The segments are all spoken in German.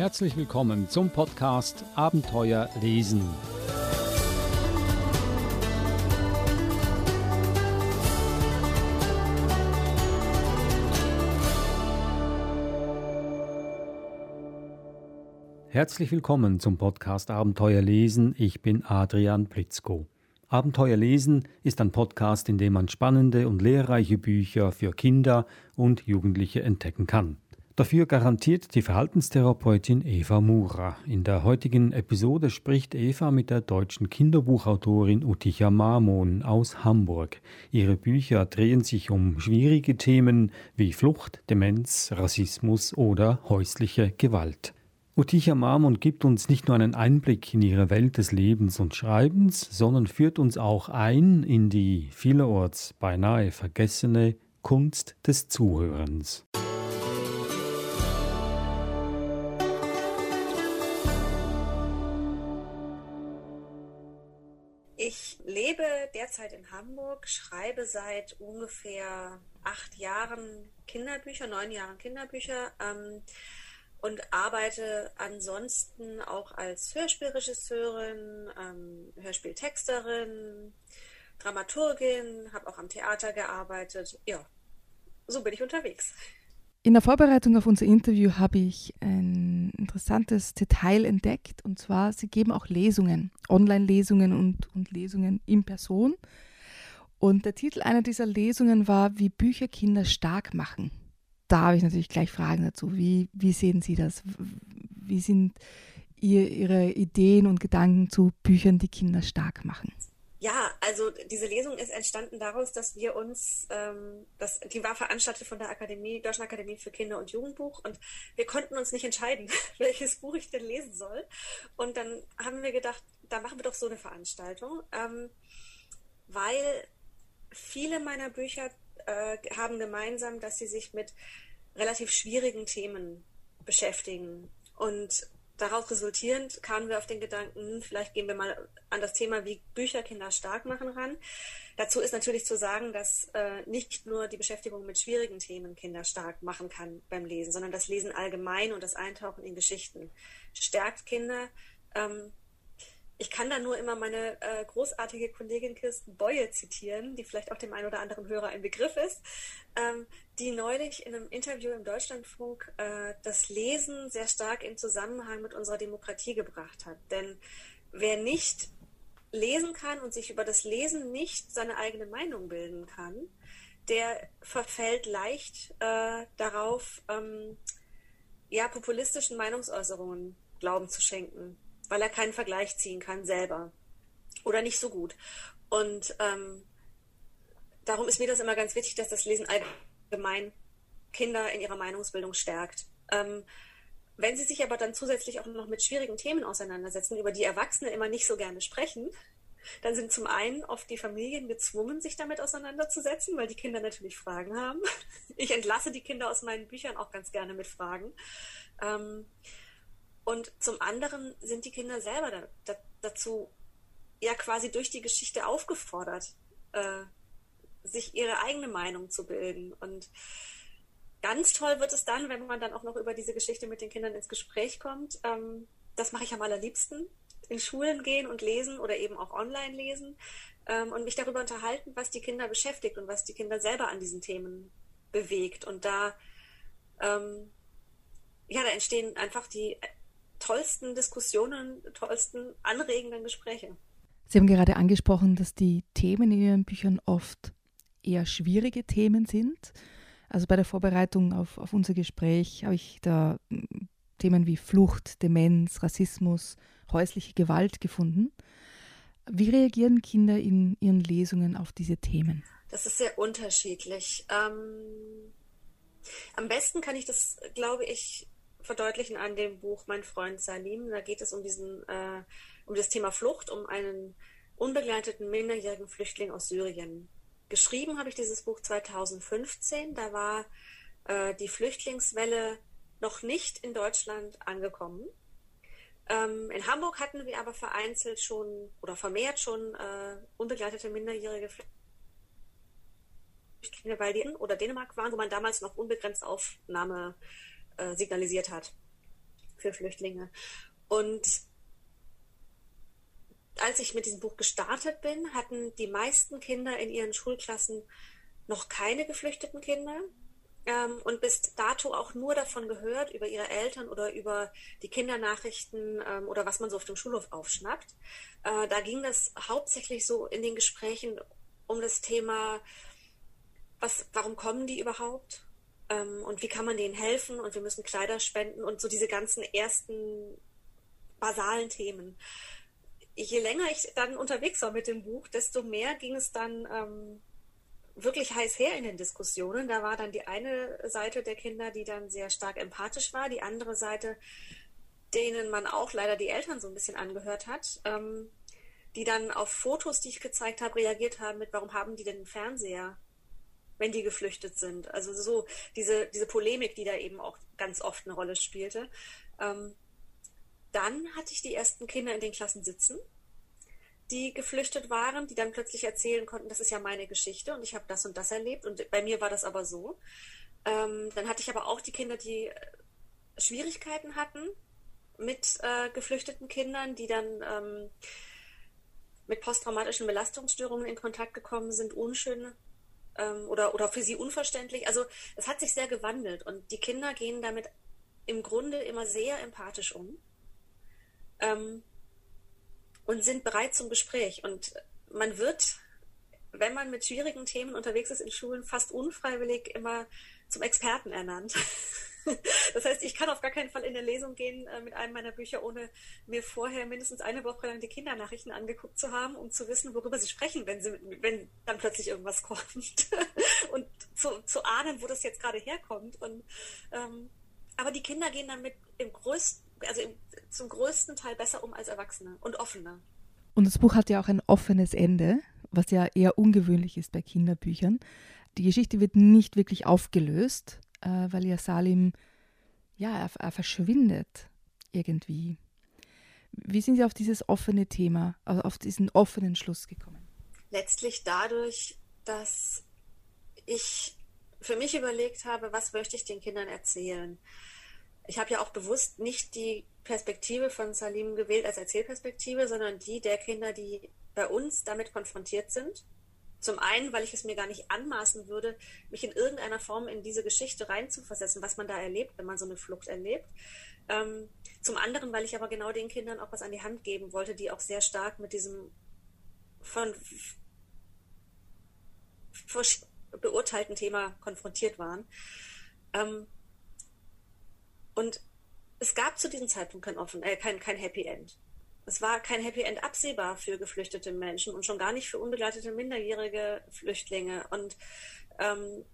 Herzlich willkommen zum Podcast Abenteuer lesen. Herzlich willkommen zum Podcast Abenteuer lesen. Ich bin Adrian Pritzko. Abenteuer lesen ist ein Podcast, in dem man spannende und lehrreiche Bücher für Kinder und Jugendliche entdecken kann. Dafür garantiert die Verhaltenstherapeutin Eva Mura. In der heutigen Episode spricht Eva mit der deutschen Kinderbuchautorin Uticha Marmon aus Hamburg. Ihre Bücher drehen sich um schwierige Themen wie Flucht, Demenz, Rassismus oder häusliche Gewalt. Uticha Marmon gibt uns nicht nur einen Einblick in ihre Welt des Lebens und Schreibens, sondern führt uns auch ein in die vielerorts beinahe vergessene Kunst des Zuhörens. Derzeit in Hamburg, schreibe seit ungefähr acht Jahren Kinderbücher, neun Jahren Kinderbücher ähm, und arbeite ansonsten auch als Hörspielregisseurin, ähm, Hörspieltexterin, Dramaturgin, habe auch am Theater gearbeitet. Ja, so bin ich unterwegs. In der Vorbereitung auf unser Interview habe ich ein interessantes Detail entdeckt und zwar, Sie geben auch Lesungen, Online-Lesungen und, und Lesungen in Person. Und der Titel einer dieser Lesungen war, wie Bücher Kinder stark machen. Da habe ich natürlich gleich Fragen dazu. Wie, wie sehen Sie das? Wie sind ihr, Ihre Ideen und Gedanken zu Büchern, die Kinder stark machen? Ja, also diese Lesung ist entstanden daraus, dass wir uns, ähm, das, die war veranstaltet von der Akademie, Deutschen Akademie für Kinder- und Jugendbuch und wir konnten uns nicht entscheiden, welches Buch ich denn lesen soll. Und dann haben wir gedacht, da machen wir doch so eine Veranstaltung, ähm, weil viele meiner Bücher äh, haben gemeinsam, dass sie sich mit relativ schwierigen Themen beschäftigen. Und daraus resultierend kamen wir auf den Gedanken, hm, vielleicht gehen wir mal an das Thema, wie Bücher Kinder stark machen ran. Dazu ist natürlich zu sagen, dass äh, nicht nur die Beschäftigung mit schwierigen Themen Kinder stark machen kann beim Lesen, sondern das Lesen allgemein und das Eintauchen in Geschichten stärkt Kinder. Ähm, ich kann da nur immer meine äh, großartige Kollegin Kirsten Beue zitieren, die vielleicht auch dem einen oder anderen Hörer ein Begriff ist, ähm, die neulich in einem Interview im Deutschlandfunk äh, das Lesen sehr stark in Zusammenhang mit unserer Demokratie gebracht hat. Denn wer nicht lesen kann und sich über das Lesen nicht seine eigene Meinung bilden kann, der verfällt leicht äh, darauf, ähm, ja, populistischen Meinungsäußerungen Glauben zu schenken weil er keinen Vergleich ziehen kann selber oder nicht so gut. Und ähm, darum ist mir das immer ganz wichtig, dass das Lesen allgemein Kinder in ihrer Meinungsbildung stärkt. Ähm, wenn sie sich aber dann zusätzlich auch noch mit schwierigen Themen auseinandersetzen, über die Erwachsene immer nicht so gerne sprechen, dann sind zum einen oft die Familien gezwungen, sich damit auseinanderzusetzen, weil die Kinder natürlich Fragen haben. Ich entlasse die Kinder aus meinen Büchern auch ganz gerne mit Fragen. Ähm, und zum anderen sind die Kinder selber da, da, dazu ja quasi durch die Geschichte aufgefordert, äh, sich ihre eigene Meinung zu bilden. Und ganz toll wird es dann, wenn man dann auch noch über diese Geschichte mit den Kindern ins Gespräch kommt. Ähm, das mache ich am allerliebsten. In Schulen gehen und lesen oder eben auch online lesen ähm, und mich darüber unterhalten, was die Kinder beschäftigt und was die Kinder selber an diesen Themen bewegt. Und da, ähm, ja, da entstehen einfach die tollsten Diskussionen, tollsten anregenden Gespräche. Sie haben gerade angesprochen, dass die Themen in Ihren Büchern oft eher schwierige Themen sind. Also bei der Vorbereitung auf, auf unser Gespräch habe ich da hm, Themen wie Flucht, Demenz, Rassismus, häusliche Gewalt gefunden. Wie reagieren Kinder in ihren Lesungen auf diese Themen? Das ist sehr unterschiedlich. Ähm, am besten kann ich das, glaube ich, verdeutlichen an dem Buch Mein Freund Salim. Da geht es um diesen, äh, um das Thema Flucht, um einen unbegleiteten minderjährigen Flüchtling aus Syrien. Geschrieben habe ich dieses Buch 2015. Da war äh, die Flüchtlingswelle noch nicht in Deutschland angekommen. Ähm, in Hamburg hatten wir aber vereinzelt schon oder vermehrt schon äh, unbegleitete minderjährige Flüchtlinge, weil die in oder Dänemark waren, wo man damals noch unbegrenzt Aufnahme äh, signalisiert hat. für Flüchtlinge. Und als ich mit diesem Buch gestartet bin, hatten die meisten Kinder in ihren Schulklassen noch keine geflüchteten Kinder ähm, und bis dato auch nur davon gehört, über ihre Eltern oder über die Kindernachrichten ähm, oder was man so auf dem Schulhof aufschnappt. Äh, da ging das hauptsächlich so in den Gesprächen um das Thema, was, warum kommen die überhaupt? Ähm, und wie kann man denen helfen? Und wir müssen Kleider spenden und so diese ganzen ersten basalen Themen je länger ich dann unterwegs war mit dem Buch, desto mehr ging es dann ähm, wirklich heiß her in den Diskussionen. Da war dann die eine Seite der Kinder, die dann sehr stark empathisch war, die andere Seite, denen man auch leider die Eltern so ein bisschen angehört hat, ähm, die dann auf Fotos, die ich gezeigt habe, reagiert haben mit, warum haben die denn einen Fernseher, wenn die geflüchtet sind? Also so diese, diese Polemik, die da eben auch ganz oft eine Rolle spielte. Ähm, dann hatte ich die ersten Kinder in den Klassen sitzen, die geflüchtet waren, die dann plötzlich erzählen konnten, das ist ja meine Geschichte und ich habe das und das erlebt und bei mir war das aber so. Ähm, dann hatte ich aber auch die Kinder, die äh, Schwierigkeiten hatten mit äh, geflüchteten Kindern, die dann ähm, mit posttraumatischen Belastungsstörungen in Kontakt gekommen sind, unschön ähm, oder, oder für sie unverständlich. Also es hat sich sehr gewandelt und die Kinder gehen damit im Grunde immer sehr empathisch um ähm, und sind bereit zum Gespräch. Und man wird, wenn man mit schwierigen Themen unterwegs ist in Schulen, fast unfreiwillig immer zum Experten ernannt. Das heißt, ich kann auf gar keinen Fall in eine Lesung gehen äh, mit einem meiner Bücher, ohne mir vorher mindestens eine Woche lang die Kindernachrichten angeguckt zu haben, um zu wissen, worüber sie sprechen, wenn, sie, wenn dann plötzlich irgendwas kommt. Und zu, zu ahnen, wo das jetzt gerade herkommt. Und, ähm, aber die Kinder gehen damit im größten also zum größten Teil besser um als Erwachsene und offener. Und das Buch hat ja auch ein offenes Ende, was ja eher ungewöhnlich ist bei Kinderbüchern. Die Geschichte wird nicht wirklich aufgelöst, äh, weil ja Salim, ja, er, er, verschwindet irgendwie. Wie sind Sie auf dieses offene Thema, also auf diesen offenen Schluss gekommen? Letztlich dadurch, dass ich für mich überlegt habe, was möchte ich den Kindern erzählen ich habe ja auch bewusst nicht die Perspektive von Salim gewählt als Erzählperspektive, sondern die der Kinder, die bei uns damit konfrontiert sind. Zum einen, weil ich es mir gar nicht anmaßen würde, mich in irgendeiner Form in diese Geschichte reinzuversetzen, was man da erlebt, wenn man so eine Flucht erlebt. Ähm, zum anderen, weil ich aber genau den Kindern auch was an die Hand geben wollte, die auch sehr stark mit diesem von beurteilten Thema konfrontiert waren. Ähm, und es gab zu diesem Zeitpunkt kein, offen, äh, kein, kein Happy End. Es war kein Happy End absehbar für geflüchtete Menschen und schon gar nicht für unbegleitete minderjährige Flüchtlinge. Und ähm,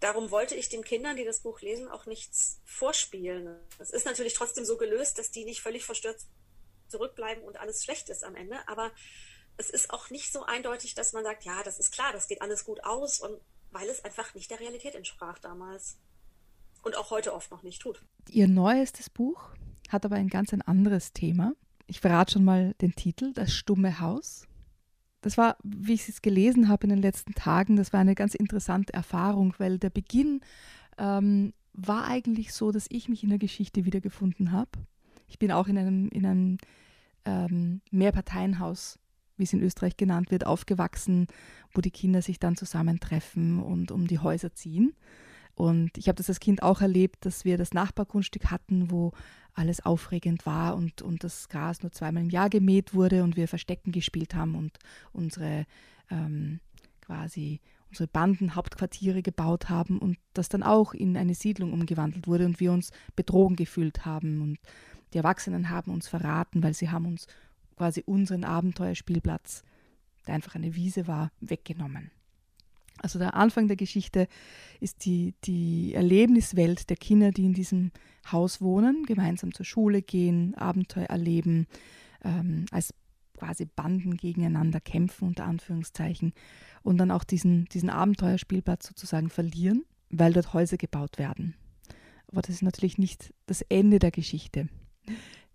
darum wollte ich den Kindern, die das Buch lesen, auch nichts vorspielen. Es ist natürlich trotzdem so gelöst, dass die nicht völlig verstört zurückbleiben und alles schlecht ist am Ende. Aber es ist auch nicht so eindeutig, dass man sagt, ja, das ist klar, das geht alles gut aus und weil es einfach nicht der Realität entsprach damals und auch heute oft noch nicht tut. Ihr neuestes Buch hat aber ein ganz ein anderes Thema. Ich verrate schon mal den Titel, Das stumme Haus. Das war, wie ich es gelesen habe in den letzten Tagen, das war eine ganz interessante Erfahrung, weil der Beginn ähm, war eigentlich so, dass ich mich in der Geschichte wiedergefunden habe. Ich bin auch in einem, in einem ähm, Mehrparteienhaus, wie es in Österreich genannt wird, aufgewachsen, wo die Kinder sich dann zusammentreffen und um die Häuser ziehen. Und ich habe das als Kind auch erlebt, dass wir das Nachbargrundstück hatten, wo alles aufregend war und, und das Gras nur zweimal im Jahr gemäht wurde und wir Verstecken gespielt haben und unsere ähm, quasi unsere Bandenhauptquartiere gebaut haben und das dann auch in eine Siedlung umgewandelt wurde und wir uns betrogen gefühlt haben und die Erwachsenen haben uns verraten, weil sie haben uns quasi unseren Abenteuerspielplatz, der einfach eine Wiese war, weggenommen. Also der Anfang der Geschichte ist die, die Erlebniswelt der Kinder, die in diesem Haus wohnen, gemeinsam zur Schule gehen, Abenteuer erleben, ähm, als quasi Banden gegeneinander kämpfen, unter Anführungszeichen, und dann auch diesen, diesen Abenteuerspielplatz sozusagen verlieren, weil dort Häuser gebaut werden. Aber das ist natürlich nicht das Ende der Geschichte.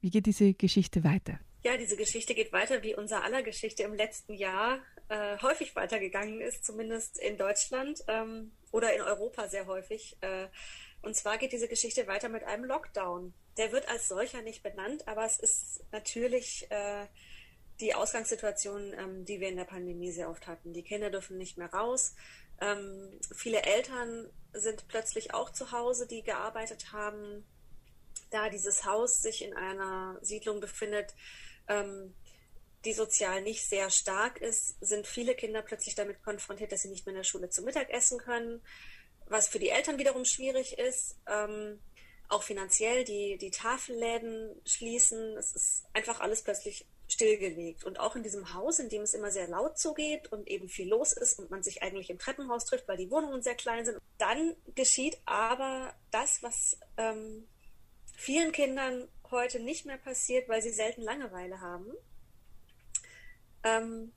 Wie geht diese Geschichte weiter? Ja, diese Geschichte geht weiter, wie unser aller Geschichte im letzten Jahr äh, häufig weitergegangen ist, zumindest in Deutschland ähm, oder in Europa sehr häufig. Äh, und zwar geht diese Geschichte weiter mit einem Lockdown. der wird als solcher nicht benannt, aber es ist natürlich äh, die Ausgangssituation, ähm, die wir in der Pandemie sehr oft hatten. Die Kinder dürfen nicht mehr raus. Ähm, viele Eltern sind plötzlich auch zu Hause, die gearbeitet haben. Da dieses Haus sich in einer Siedlung befindet, ähm, die sozial nicht sehr stark ist, sind viele Kinder plötzlich damit konfrontiert, dass sie nicht mehr in der Schule zum Mittag essen können, was für die Eltern wiederum schwierig ist. Ähm, auch finanziell, die, die Tafelläden schließen. Es ist einfach alles plötzlich stillgelegt. Und auch in diesem Haus, in dem es immer sehr laut zugeht und eben viel los ist und man sich eigentlich im Treppenhaus trifft, weil die Wohnungen sehr klein sind, dann geschieht aber das, was ähm, vielen Kindern heute nicht mehr passiert, weil sie selten Langeweile haben. Ähm,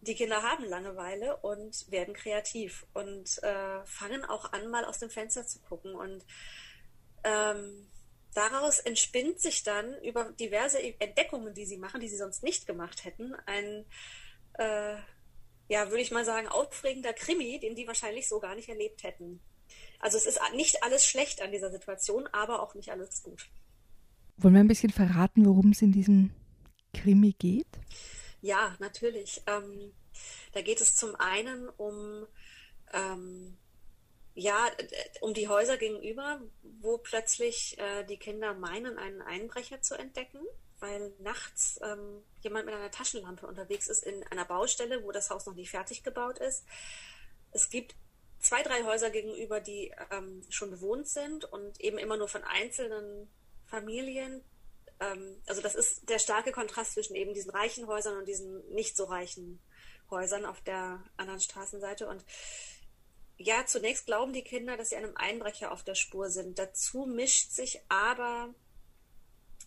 die Kinder haben Langeweile und werden kreativ und äh, fangen auch an, mal aus dem Fenster zu gucken. Und ähm, daraus entspinnt sich dann über diverse Entdeckungen, die sie machen, die sie sonst nicht gemacht hätten, ein, äh, ja, würde ich mal sagen, aufregender Krimi, den die wahrscheinlich so gar nicht erlebt hätten. Also es ist nicht alles schlecht an dieser Situation, aber auch nicht alles gut. Wollen wir ein bisschen verraten, worum es in diesem Krimi geht? Ja, natürlich. Ähm, da geht es zum einen um ähm, ja, um die Häuser gegenüber, wo plötzlich äh, die Kinder meinen, einen Einbrecher zu entdecken, weil nachts ähm, jemand mit einer Taschenlampe unterwegs ist in einer Baustelle, wo das Haus noch nicht fertig gebaut ist. Es gibt zwei, drei Häuser gegenüber, die ähm, schon bewohnt sind und eben immer nur von einzelnen Familien. Ähm, also das ist der starke Kontrast zwischen eben diesen reichen Häusern und diesen nicht so reichen Häusern auf der anderen Straßenseite. Und ja, zunächst glauben die Kinder, dass sie einem Einbrecher auf der Spur sind. Dazu mischt sich aber,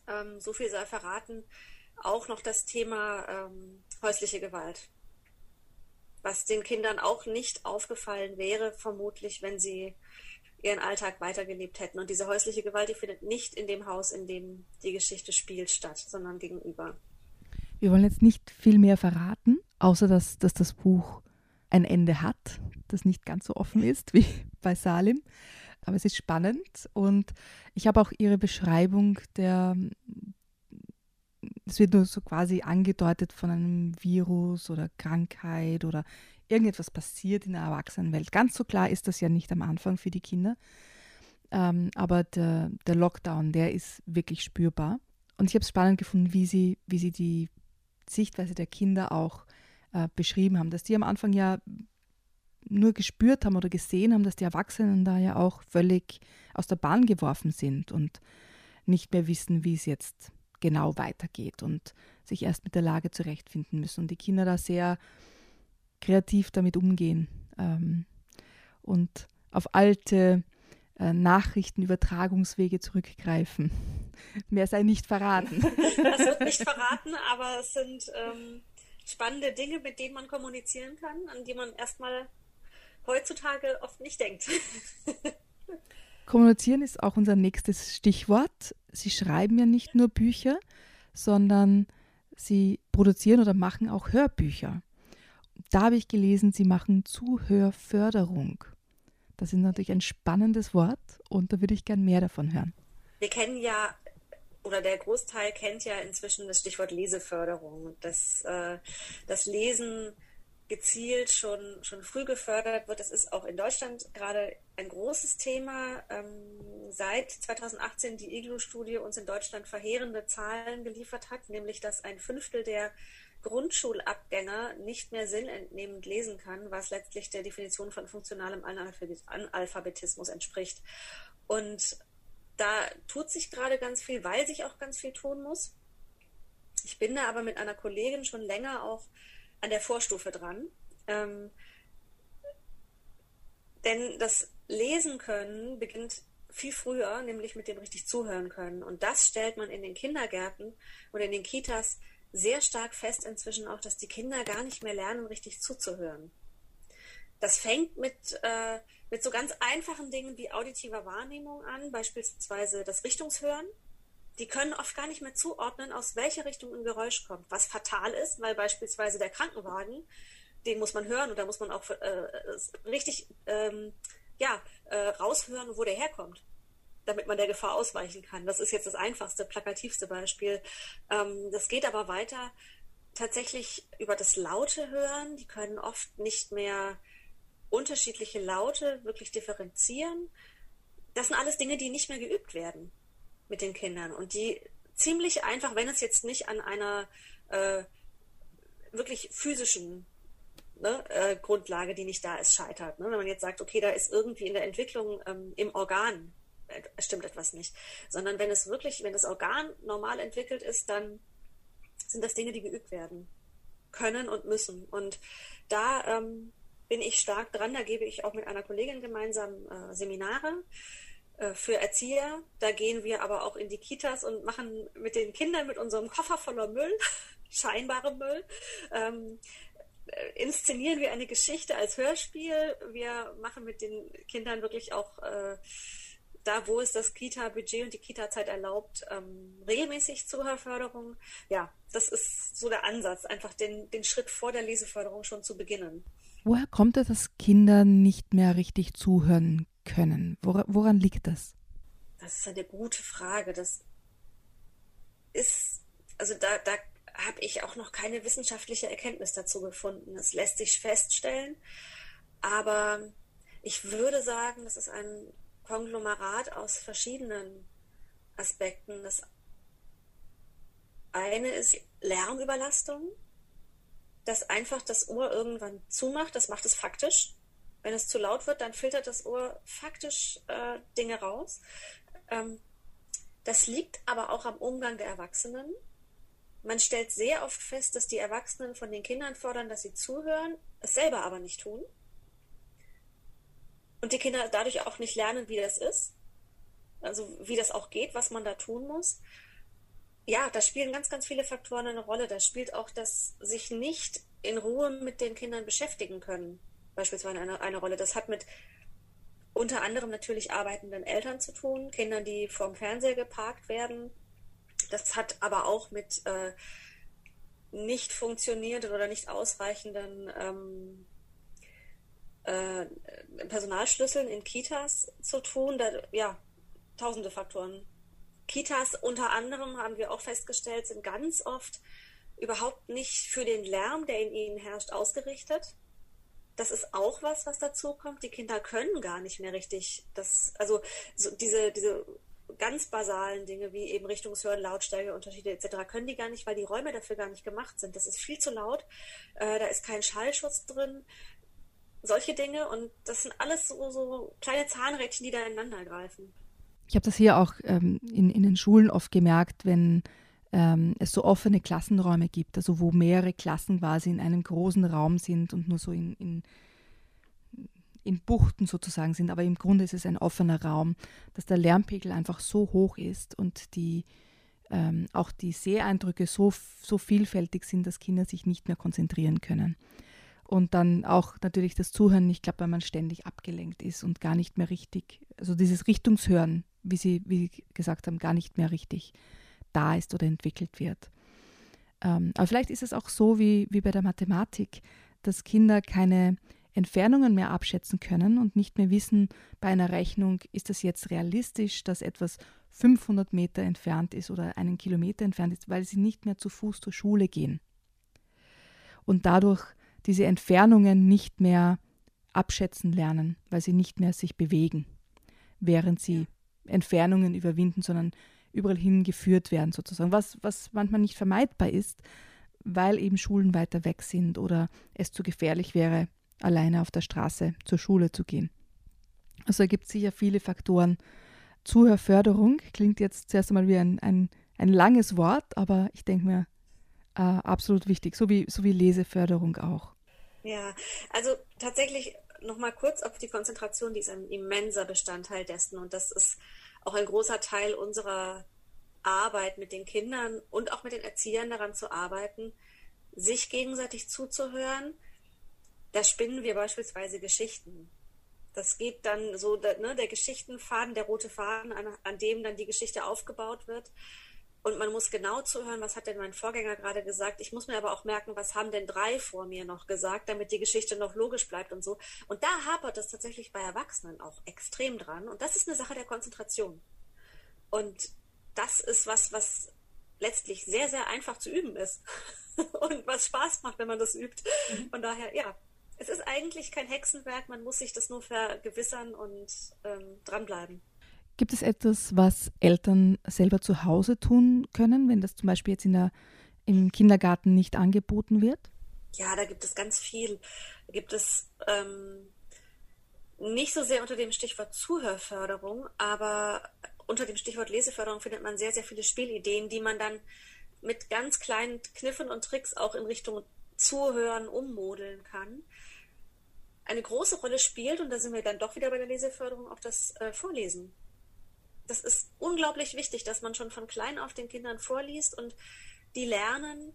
ähm, so viel sei verraten, auch noch das Thema ähm, häusliche Gewalt. Was den Kindern auch nicht aufgefallen wäre, vermutlich, wenn sie ihren Alltag weitergelebt hätten. Und diese häusliche Gewalt, die findet nicht in dem Haus, in dem die Geschichte spielt, statt, sondern gegenüber. Wir wollen jetzt nicht viel mehr verraten, außer dass, dass das Buch ein Ende hat, das nicht ganz so offen ist wie bei Salim. Aber es ist spannend und ich habe auch ihre Beschreibung der, es wird nur so quasi angedeutet von einem Virus oder Krankheit oder irgendetwas passiert in der Erwachsenenwelt. Ganz so klar ist das ja nicht am Anfang für die Kinder. Ähm, aber der, der Lockdown, der ist wirklich spürbar. Und ich habe es spannend gefunden, wie sie, wie sie die Sichtweise der Kinder auch äh, beschrieben haben, dass die am Anfang ja nur gespürt haben oder gesehen haben, dass die Erwachsenen da ja auch völlig aus der Bahn geworfen sind und nicht mehr wissen, wie es jetzt genau weitergeht und sich erst mit der Lage zurechtfinden müssen. Und die Kinder da sehr kreativ damit umgehen ähm, und auf alte äh, Nachrichtenübertragungswege zurückgreifen. Mehr sei nicht verraten. Das wird nicht verraten, aber es sind ähm, spannende Dinge, mit denen man kommunizieren kann, an die man erstmal heutzutage oft nicht denkt. Kommunizieren ist auch unser nächstes Stichwort. Sie schreiben ja nicht nur Bücher, sondern Sie produzieren oder machen auch Hörbücher. Da habe ich gelesen, Sie machen Zuhörförderung. Das ist natürlich ein spannendes Wort und da würde ich gern mehr davon hören. Wir kennen ja oder der Großteil kennt ja inzwischen das Stichwort Leseförderung, dass äh, das Lesen gezielt schon, schon früh gefördert wird. Das ist auch in Deutschland gerade ein großes Thema. Ähm, seit 2018 die IGLU-Studie uns in Deutschland verheerende Zahlen geliefert hat, nämlich dass ein Fünftel der Grundschulabgänger nicht mehr sinnentnehmend lesen kann, was letztlich der Definition von funktionalem Analphabetismus entspricht. Und da tut sich gerade ganz viel, weil sich auch ganz viel tun muss. Ich bin da aber mit einer Kollegin schon länger auch an der Vorstufe dran. Ähm, denn das Lesen können beginnt viel früher, nämlich mit dem richtig zuhören können. Und das stellt man in den Kindergärten und in den Kitas sehr stark fest inzwischen auch, dass die Kinder gar nicht mehr lernen, richtig zuzuhören. Das fängt mit, äh, mit so ganz einfachen Dingen wie auditiver Wahrnehmung an, beispielsweise das Richtungshören. Die können oft gar nicht mehr zuordnen, aus welcher Richtung ein Geräusch kommt, was fatal ist, weil beispielsweise der Krankenwagen, den muss man hören und da muss man auch äh, richtig ähm, ja, äh, raushören, wo der herkommt. Damit man der Gefahr ausweichen kann. Das ist jetzt das einfachste, plakativste Beispiel. Ähm, das geht aber weiter tatsächlich über das Laute hören. Die können oft nicht mehr unterschiedliche Laute wirklich differenzieren. Das sind alles Dinge, die nicht mehr geübt werden mit den Kindern und die ziemlich einfach, wenn es jetzt nicht an einer äh, wirklich physischen ne, äh, Grundlage, die nicht da ist, scheitert. Ne? Wenn man jetzt sagt, okay, da ist irgendwie in der Entwicklung ähm, im Organ stimmt etwas nicht, sondern wenn es wirklich, wenn das Organ normal entwickelt ist, dann sind das Dinge, die geübt werden können und müssen. Und da ähm, bin ich stark dran. Da gebe ich auch mit einer Kollegin gemeinsam äh, Seminare äh, für Erzieher. Da gehen wir aber auch in die Kitas und machen mit den Kindern mit unserem Koffer voller Müll, scheinbarem Müll, ähm, äh, inszenieren wir eine Geschichte als Hörspiel. Wir machen mit den Kindern wirklich auch äh, da, wo es das Kita-Budget und die Kita-Zeit erlaubt, ähm, regelmäßig Zuhörförderung. Ja, das ist so der Ansatz, einfach den, den Schritt vor der Leseförderung schon zu beginnen. Woher kommt es, dass Kinder nicht mehr richtig zuhören können? Wor woran liegt das? Das ist eine gute Frage. Das ist, also da, da habe ich auch noch keine wissenschaftliche Erkenntnis dazu gefunden. Es lässt sich feststellen, aber ich würde sagen, das ist ein Konglomerat aus verschiedenen Aspekten. Das eine ist Lärmüberlastung, dass einfach das Ohr irgendwann zumacht. Das macht es faktisch. Wenn es zu laut wird, dann filtert das Ohr faktisch äh, Dinge raus. Ähm, das liegt aber auch am Umgang der Erwachsenen. Man stellt sehr oft fest, dass die Erwachsenen von den Kindern fordern, dass sie zuhören, es selber aber nicht tun. Und die Kinder dadurch auch nicht lernen, wie das ist. Also wie das auch geht, was man da tun muss. Ja, da spielen ganz, ganz viele Faktoren eine Rolle. Da spielt auch das sich nicht in Ruhe mit den Kindern beschäftigen können, beispielsweise eine, eine Rolle. Das hat mit unter anderem natürlich arbeitenden Eltern zu tun, Kindern, die vorm Fernseher geparkt werden. Das hat aber auch mit äh, nicht funktionierenden oder nicht ausreichenden ähm, äh, Personalschlüsseln in Kitas zu tun. Da, ja, tausende Faktoren. Kitas unter anderem haben wir auch festgestellt, sind ganz oft überhaupt nicht für den Lärm, der in ihnen herrscht, ausgerichtet. Das ist auch was, was dazu kommt. Die Kinder können gar nicht mehr richtig das, also so diese, diese ganz basalen Dinge wie eben Richtungshören, Lautstärkeunterschiede etc. können die gar nicht, weil die Räume dafür gar nicht gemacht sind. Das ist viel zu laut. Äh, da ist kein Schallschutz drin solche Dinge und das sind alles so, so kleine Zahnrädchen, die da ineinander greifen. Ich habe das hier auch ähm, in, in den Schulen oft gemerkt, wenn ähm, es so offene Klassenräume gibt, also wo mehrere Klassen quasi in einem großen Raum sind und nur so in, in, in Buchten sozusagen sind, aber im Grunde ist es ein offener Raum, dass der Lärmpegel einfach so hoch ist und die ähm, auch die Seheindrücke so, so vielfältig sind, dass Kinder sich nicht mehr konzentrieren können. Und dann auch natürlich das Zuhören nicht klappt, weil man ständig abgelenkt ist und gar nicht mehr richtig, also dieses Richtungshören, wie Sie, wie Sie gesagt haben, gar nicht mehr richtig da ist oder entwickelt wird. Ähm, aber vielleicht ist es auch so wie, wie bei der Mathematik, dass Kinder keine Entfernungen mehr abschätzen können und nicht mehr wissen, bei einer Rechnung, ist das jetzt realistisch, dass etwas 500 Meter entfernt ist oder einen Kilometer entfernt ist, weil sie nicht mehr zu Fuß zur Schule gehen. Und dadurch diese Entfernungen nicht mehr abschätzen lernen, weil sie nicht mehr sich bewegen, während sie Entfernungen überwinden, sondern überall hingeführt werden sozusagen, was, was manchmal nicht vermeidbar ist, weil eben Schulen weiter weg sind oder es zu gefährlich wäre, alleine auf der Straße zur Schule zu gehen. Also gibt es sicher viele Faktoren. Zuhörförderung klingt jetzt zuerst einmal wie ein, ein, ein langes Wort, aber ich denke mir, äh, absolut wichtig, so wie, so wie Leseförderung auch. Ja, also tatsächlich nochmal kurz auf die Konzentration, die ist ein immenser Bestandteil dessen und das ist auch ein großer Teil unserer Arbeit mit den Kindern und auch mit den Erziehern daran zu arbeiten, sich gegenseitig zuzuhören. Da spinnen wir beispielsweise Geschichten. Das geht dann so, ne, der Geschichtenfaden, der rote Faden, an, an dem dann die Geschichte aufgebaut wird. Und man muss genau zuhören, was hat denn mein Vorgänger gerade gesagt. Ich muss mir aber auch merken, was haben denn drei vor mir noch gesagt, damit die Geschichte noch logisch bleibt und so. Und da hapert es tatsächlich bei Erwachsenen auch extrem dran. Und das ist eine Sache der Konzentration. Und das ist was, was letztlich sehr, sehr einfach zu üben ist und was Spaß macht, wenn man das übt. Mhm. Von daher, ja, es ist eigentlich kein Hexenwerk, man muss sich das nur vergewissern und ähm, dranbleiben. Gibt es etwas, was Eltern selber zu Hause tun können, wenn das zum Beispiel jetzt in der, im Kindergarten nicht angeboten wird? Ja, da gibt es ganz viel. Da gibt es ähm, nicht so sehr unter dem Stichwort Zuhörförderung, aber unter dem Stichwort Leseförderung findet man sehr, sehr viele Spielideen, die man dann mit ganz kleinen Kniffen und Tricks auch in Richtung Zuhören ummodeln kann. Eine große Rolle spielt, und da sind wir dann doch wieder bei der Leseförderung, auch das äh, Vorlesen. Das ist unglaublich wichtig, dass man schon von klein auf den Kindern vorliest und die lernen,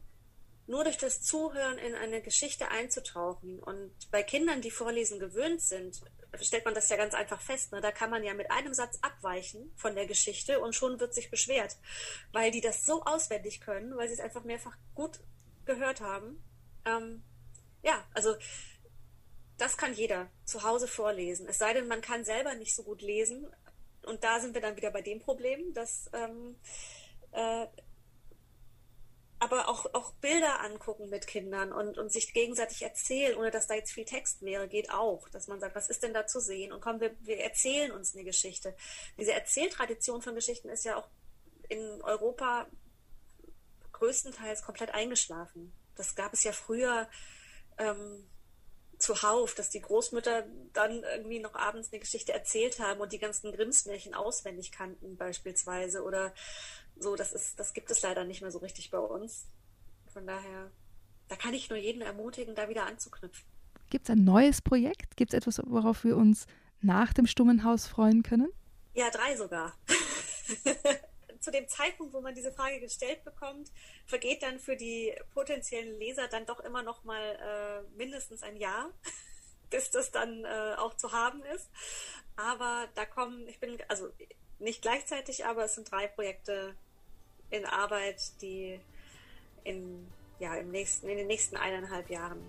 nur durch das Zuhören in eine Geschichte einzutauchen. Und bei Kindern, die Vorlesen gewöhnt sind, stellt man das ja ganz einfach fest. Ne? Da kann man ja mit einem Satz abweichen von der Geschichte und schon wird sich beschwert, weil die das so auswendig können, weil sie es einfach mehrfach gut gehört haben. Ähm, ja, also das kann jeder zu Hause vorlesen. Es sei denn, man kann selber nicht so gut lesen. Und da sind wir dann wieder bei dem Problem, dass ähm, äh, aber auch, auch Bilder angucken mit Kindern und, und sich gegenseitig erzählen, ohne dass da jetzt viel Text wäre, geht auch. Dass man sagt, was ist denn da zu sehen? Und komm, wir, wir erzählen uns eine Geschichte. Diese Erzähltradition von Geschichten ist ja auch in Europa größtenteils komplett eingeschlafen. Das gab es ja früher ähm, zuhauf, dass die Großmütter dann irgendwie noch abends eine Geschichte erzählt haben und die ganzen Grimmsmärchen auswendig kannten beispielsweise oder so, das ist, das gibt es leider nicht mehr so richtig bei uns. Von daher, da kann ich nur jeden ermutigen, da wieder anzuknüpfen. Gibt es ein neues Projekt? Gibt es etwas, worauf wir uns nach dem Stummenhaus freuen können? Ja, drei sogar. Zu dem Zeitpunkt, wo man diese Frage gestellt bekommt, vergeht dann für die potenziellen Leser dann doch immer noch mal äh, mindestens ein Jahr, bis das dann äh, auch zu haben ist. Aber da kommen, ich bin, also nicht gleichzeitig, aber es sind drei Projekte in Arbeit, die in, ja, im nächsten, in den nächsten eineinhalb Jahren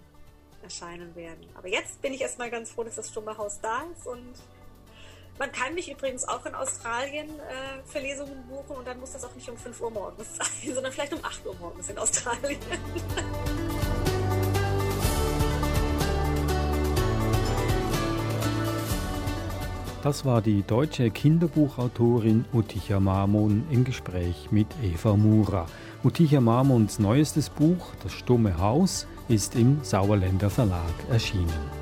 erscheinen werden. Aber jetzt bin ich erstmal ganz froh, dass das Stumme Haus da ist und man kann mich übrigens auch in Australien äh, für Lesungen buchen und dann muss das auch nicht um 5 Uhr morgens sein, sondern vielleicht um 8 Uhr morgens in Australien. Das war die deutsche Kinderbuchautorin Uticha Marmon im Gespräch mit Eva Mura. Uticha Marmons neuestes Buch, Das stumme Haus, ist im Sauerländer Verlag erschienen.